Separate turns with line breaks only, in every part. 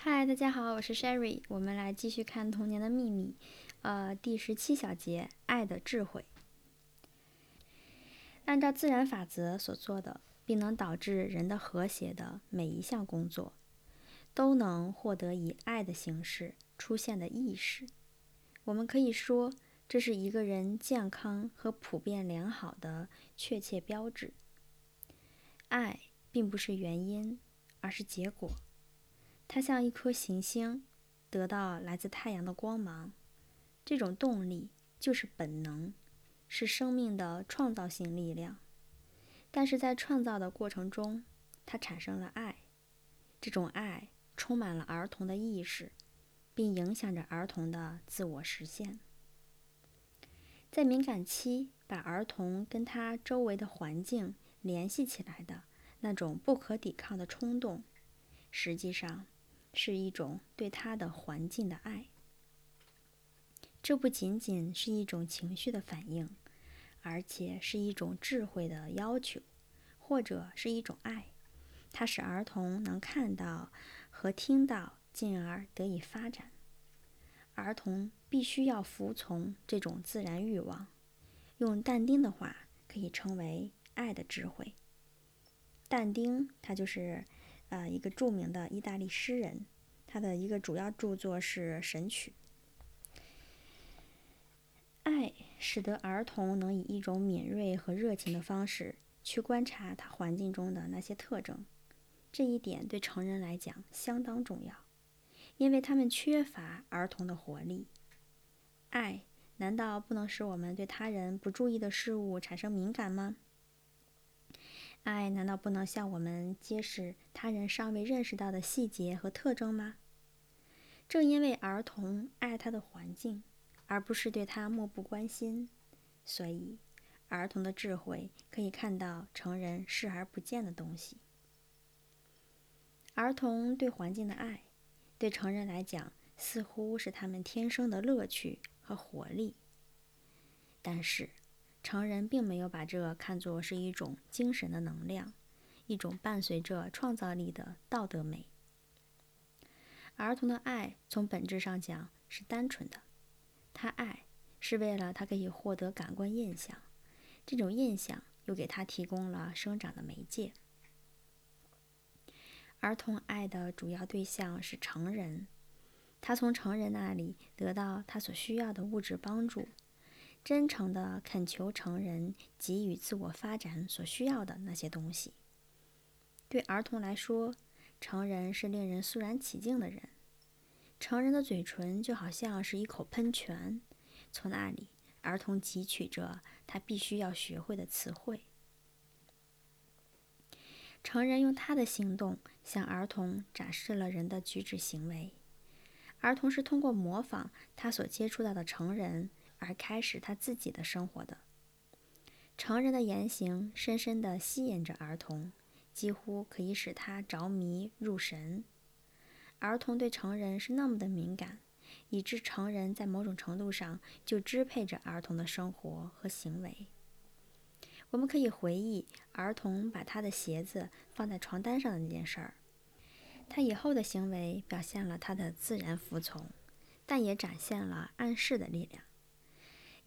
嗨，大家好，我是 Sherry，我们来继续看《童年的秘密》，呃，第十七小节，爱的智慧。按照自然法则所做的，并能导致人的和谐的每一项工作，都能获得以爱的形式出现的意识。我们可以说，这是一个人健康和普遍良好的确切标志。爱并不是原因，而是结果。它像一颗行星，得到来自太阳的光芒。这种动力就是本能。是生命的创造性力量，但是在创造的过程中，它产生了爱。这种爱充满了儿童的意识，并影响着儿童的自我实现。在敏感期，把儿童跟他周围的环境联系起来的那种不可抵抗的冲动，实际上是一种对他的环境的爱。这不仅仅是一种情绪的反应，而且是一种智慧的要求，或者是一种爱。它使儿童能看到和听到，进而得以发展。儿童必须要服从这种自然欲望。用但丁的话，可以称为爱的智慧。但丁他就是呃一个著名的意大利诗人，他的一个主要著作是《神曲》。爱使得儿童能以一种敏锐和热情的方式去观察他环境中的那些特征，这一点对成人来讲相当重要，因为他们缺乏儿童的活力。爱难道不能使我们对他人不注意的事物产生敏感吗？爱难道不能向我们揭示他人尚未认识到的细节和特征吗？正因为儿童爱他的环境。而不是对他漠不关心，所以儿童的智慧可以看到成人视而不见的东西。儿童对环境的爱，对成人来讲似乎是他们天生的乐趣和活力。但是，成人并没有把这看作是一种精神的能量，一种伴随着创造力的道德美。儿童的爱从本质上讲是单纯的。他爱是为了他可以获得感官印象，这种印象又给他提供了生长的媒介。儿童爱的主要对象是成人，他从成人那里得到他所需要的物质帮助，真诚地恳求成人给予自我发展所需要的那些东西。对儿童来说，成人是令人肃然起敬的人。成人的嘴唇就好像是一口喷泉，从那里，儿童汲取着他必须要学会的词汇。成人用他的行动向儿童展示了人的举止行为，儿童是通过模仿他所接触到的成人而开始他自己的生活的。成人的言行深深地吸引着儿童，几乎可以使他着迷入神。儿童对成人是那么的敏感，以致成人在某种程度上就支配着儿童的生活和行为。我们可以回忆儿童把他的鞋子放在床单上的那件事儿。他以后的行为表现了他的自然服从，但也展现了暗示的力量。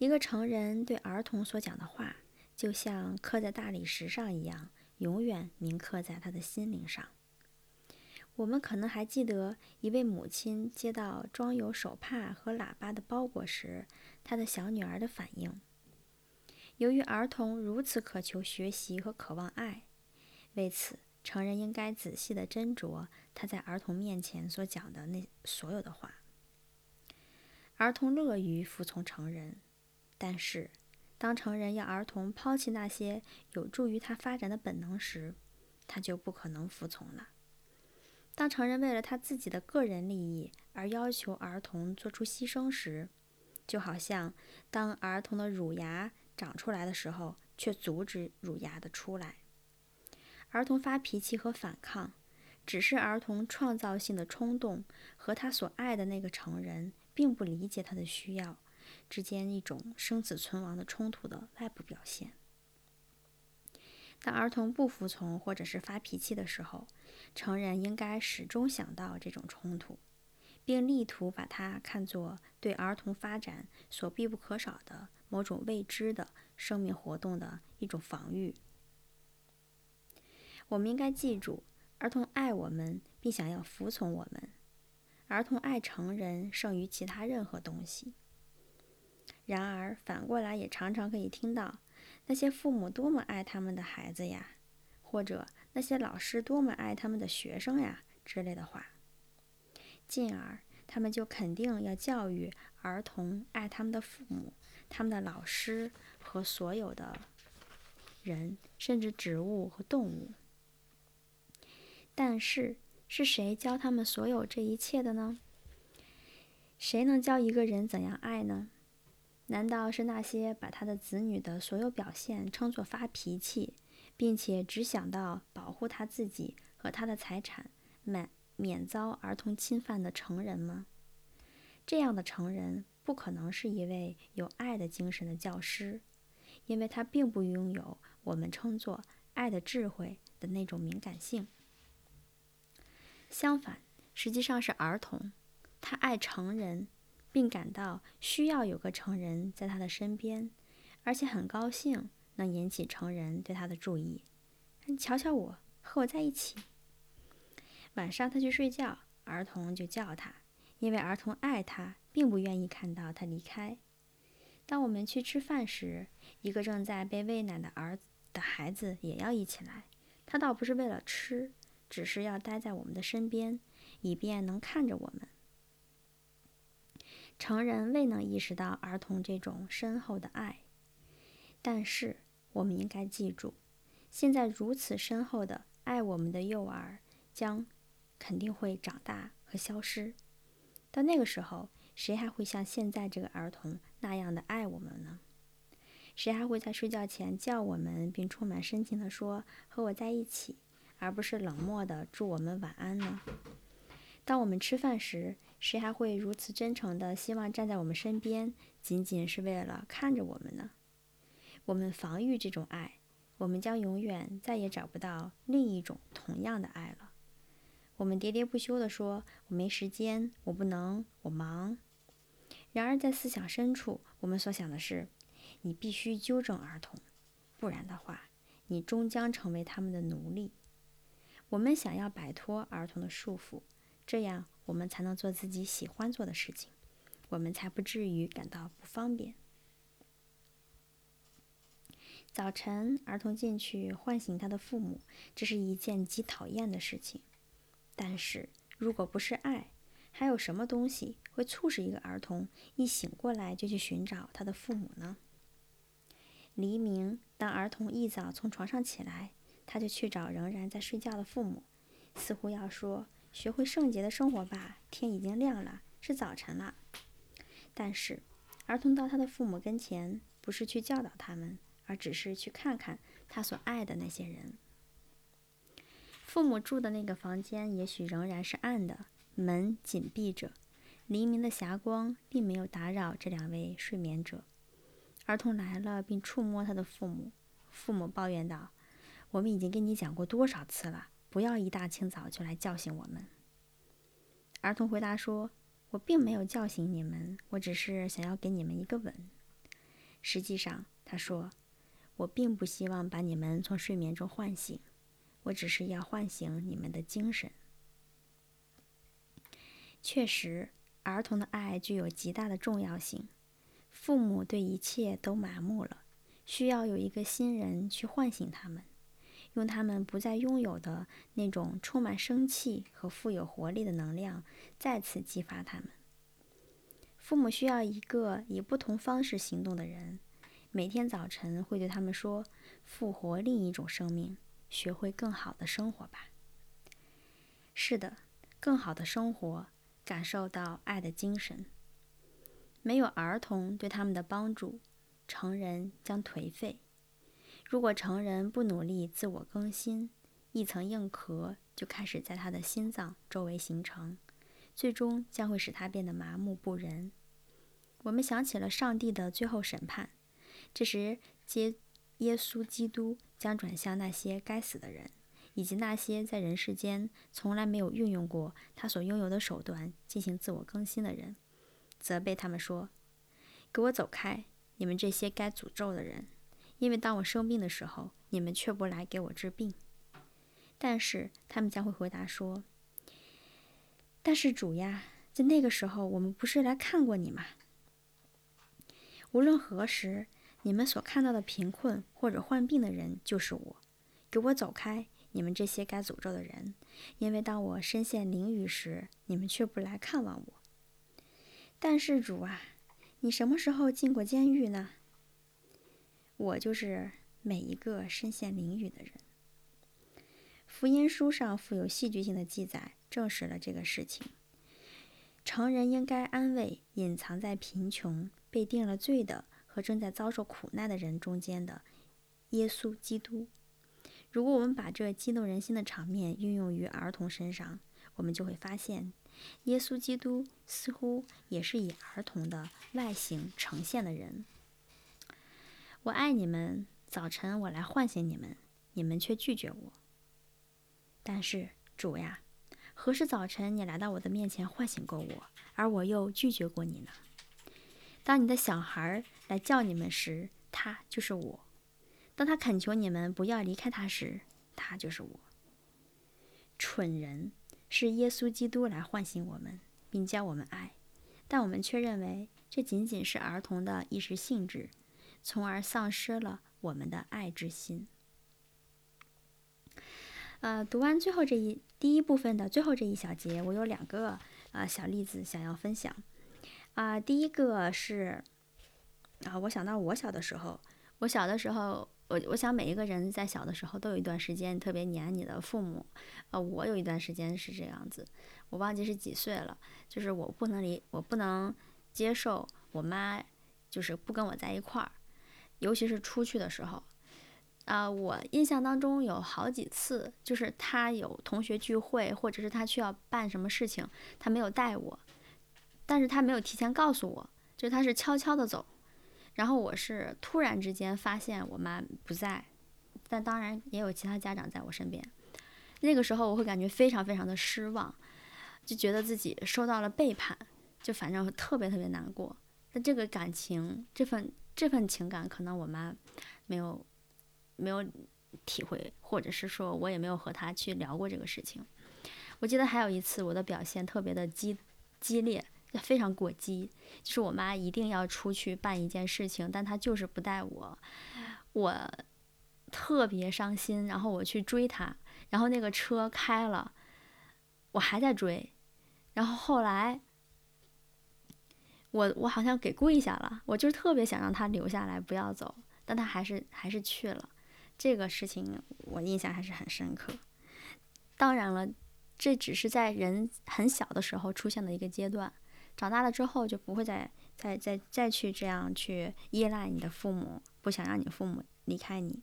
一个成人对儿童所讲的话，就像刻在大理石上一样，永远铭刻在他的心灵上。我们可能还记得一位母亲接到装有手帕和喇叭的包裹时，她的小女儿的反应。由于儿童如此渴求学习和渴望爱，为此，成人应该仔细地斟酌他在儿童面前所讲的那所有的话。儿童乐于服从成人，但是，当成人要儿童抛弃那些有助于他发展的本能时，他就不可能服从了。当成人为了他自己的个人利益而要求儿童做出牺牲时，就好像当儿童的乳牙长出来的时候，却阻止乳牙的出来。儿童发脾气和反抗，只是儿童创造性的冲动和他所爱的那个成人并不理解他的需要之间一种生死存亡的冲突的外部表现。当儿童不服从或者是发脾气的时候，成人应该始终想到这种冲突，并力图把它看作对儿童发展所必不可少的某种未知的生命活动的一种防御。我们应该记住，儿童爱我们，并想要服从我们。儿童爱成人胜于其他任何东西。然而，反过来也常常可以听到那些父母多么爱他们的孩子呀，或者那些老师多么爱他们的学生呀之类的话。进而，他们就肯定要教育儿童爱他们的父母、他们的老师和所有的人，甚至植物和动物。但是，是谁教他们所有这一切的呢？谁能教一个人怎样爱呢？难道是那些把他的子女的所有表现称作发脾气，并且只想到保护他自己和他的财产，免免遭儿童侵犯的成人吗？这样的成人不可能是一位有爱的精神的教师，因为他并不拥有我们称作爱的智慧的那种敏感性。相反，实际上是儿童，他爱成人。并感到需要有个成人在他的身边，而且很高兴能引起成人对他的注意。瞧瞧我，和我在一起。晚上他去睡觉，儿童就叫他，因为儿童爱他，并不愿意看到他离开。当我们去吃饭时，一个正在被喂奶的儿的孩子也要一起来。他倒不是为了吃，只是要待在我们的身边，以便能看着我们。成人未能意识到儿童这种深厚的爱，但是我们应该记住，现在如此深厚的爱我们的幼儿将肯定会长大和消失。到那个时候，谁还会像现在这个儿童那样的爱我们呢？谁还会在睡觉前叫我们，并充满深情地说“和我在一起”，而不是冷漠地祝我们晚安呢？当我们吃饭时，谁还会如此真诚地希望站在我们身边，仅仅是为了看着我们呢？我们防御这种爱，我们将永远再也找不到另一种同样的爱了。我们喋喋不休地说：“我没时间，我不能，我忙。”然而，在思想深处，我们所想的是：你必须纠正儿童，不然的话，你终将成为他们的奴隶。我们想要摆脱儿童的束缚，这样。我们才能做自己喜欢做的事情，我们才不至于感到不方便。早晨，儿童进去唤醒他的父母，这是一件极讨厌的事情。但是，如果不是爱，还有什么东西会促使一个儿童一醒过来就去寻找他的父母呢？黎明，当儿童一早从床上起来，他就去找仍然在睡觉的父母，似乎要说。学会圣洁的生活吧，天已经亮了，是早晨了。但是，儿童到他的父母跟前，不是去教导他们，而只是去看看他所爱的那些人。父母住的那个房间也许仍然是暗的，门紧闭着，黎明的霞光并没有打扰这两位睡眠者。儿童来了，并触摸他的父母。父母抱怨道：“我们已经跟你讲过多少次了。”不要一大清早就来叫醒我们。儿童回答说：“我并没有叫醒你们，我只是想要给你们一个吻。”实际上，他说：“我并不希望把你们从睡眠中唤醒，我只是要唤醒你们的精神。”确实，儿童的爱具有极大的重要性。父母对一切都麻木了，需要有一个新人去唤醒他们。用他们不再拥有的那种充满生气和富有活力的能量，再次激发他们。父母需要一个以不同方式行动的人，每天早晨会对他们说：“复活另一种生命，学会更好的生活吧。”是的，更好的生活，感受到爱的精神。没有儿童对他们的帮助，成人将颓废。如果成人不努力自我更新，一层硬壳就开始在他的心脏周围形成，最终将会使他变得麻木不仁。我们想起了上帝的最后审判，这时接耶稣基督将转向那些该死的人，以及那些在人世间从来没有运用过他所拥有的手段进行自我更新的人，责备他们说：“给我走开，你们这些该诅咒的人！因为当我生病的时候，你们却不来给我治病。”但是他们将会回答说：“但是主呀，在那个时候，我们不是来看过你吗？无论何时，你们所看到的贫困或者患病的人就是我。给我走开，你们这些该诅咒的人！因为当我身陷囹圄时，你们却不来看望我。但是主啊，你什么时候进过监狱呢？我就是每一个身陷囹圄的人。”福音书上富有戏剧性的记载，证实了这个事情。成人应该安慰隐藏在贫穷、被定了罪的和正在遭受苦难的人中间的耶稣基督。如果我们把这激动人心的场面运用于儿童身上，我们就会发现，耶稣基督似乎也是以儿童的外形呈现的人。我爱你们，早晨我来唤醒你们，你们却拒绝我。但是主呀，何时早晨你来到我的面前唤醒过我，而我又拒绝过你呢？当你的小孩来叫你们时，他就是我；当他恳求你们不要离开他时，他就是我。蠢人是耶稣基督来唤醒我们，并教我们爱，但我们却认为这仅仅是儿童的一时兴致，从而丧失了我们的爱之心。呃，读完最后这一第一部分的最后这一小节，我有两个呃小例子想要分享。啊，第一个是啊，我想到我小的时候，我小的时候，我我想每一个人在小的时候都有一段时间特别黏你的父母。呃，我有一段时间是这样子，我忘记是几岁了，就是我不能离，我不能接受我妈就是不跟我在一块儿，尤其是出去的时候。啊，我印象当中有好几次，就是他有同学聚会，或者是他需要办什么事情，他没有带我，但是他没有提前告诉我，就是他是悄悄的走，然后我是突然之间发现我妈不在，但当然也有其他家长在我身边，那个时候我会感觉非常非常的失望，就觉得自己受到了背叛，就反正特别特别难过。那这个感情，这份这份情感，可能我妈没有。没有体会，或者是说我也没有和他去聊过这个事情。我记得还有一次，我的表现特别的激激烈，非常过激，就是我妈一定要出去办一件事情，但她就是不带我，我特别伤心。然后我去追她，然后那个车开了，我还在追，然后后来我我好像给跪下了，我就是特别想让他留下来不要走，但他还是还是去了。这个事情我印象还是很深刻。当然了，这只是在人很小的时候出现的一个阶段，长大了之后就不会再再再再去这样去依赖你的父母，不想让你父母离开你。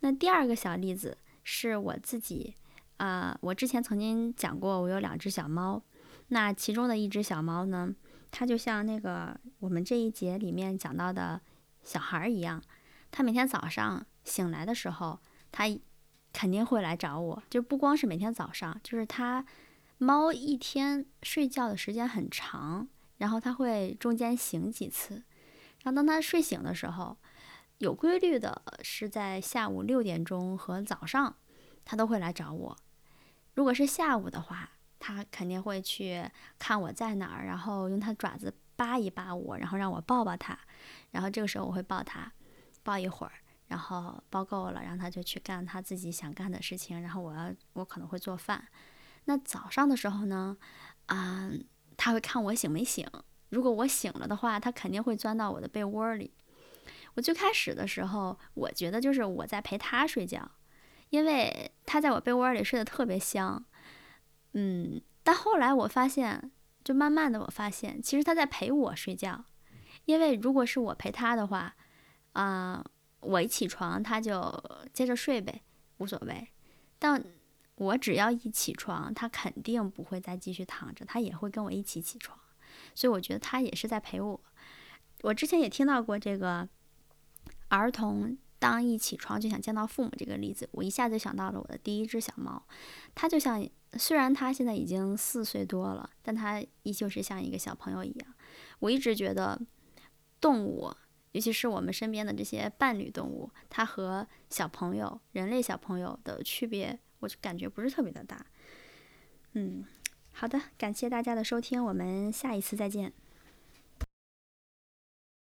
那第二个小例子是我自己，啊，我之前曾经讲过，我有两只小猫，那其中的一只小猫呢，它就像那个我们这一节里面讲到的小孩一样，它每天早上。醒来的时候，它肯定会来找我。就不光是每天早上，就是它猫一天睡觉的时间很长，然后它会中间醒几次。然后当它睡醒的时候，有规律的是在下午六点钟和早上，它都会来找我。如果是下午的话，它肯定会去看我在哪儿，然后用它爪子扒一扒我，然后让我抱抱它。然后这个时候我会抱它，抱一会儿。然后抱够了，然后他就去干他自己想干的事情。然后我要，我可能会做饭。那早上的时候呢，啊，他会看我醒没醒。如果我醒了的话，他肯定会钻到我的被窝里。我最开始的时候，我觉得就是我在陪他睡觉，因为他在我被窝里睡得特别香。嗯，但后来我发现，就慢慢的我发现，其实他在陪我睡觉。因为如果是我陪他的话，啊。我一起床，他就接着睡呗，无所谓。但我只要一起床，他肯定不会再继续躺着，他也会跟我一起起床。所以我觉得他也是在陪我。我之前也听到过这个儿童当一起床就想见到父母这个例子，我一下就想到了我的第一只小猫，它就像虽然它现在已经四岁多了，但它依旧是像一个小朋友一样。我一直觉得动物，尤其是我们身边的这些伴侣动物，它和小朋友、人类小朋友的区别，我就感觉不是特别的大。嗯，好的，感谢大家的收听，我们下一次再见。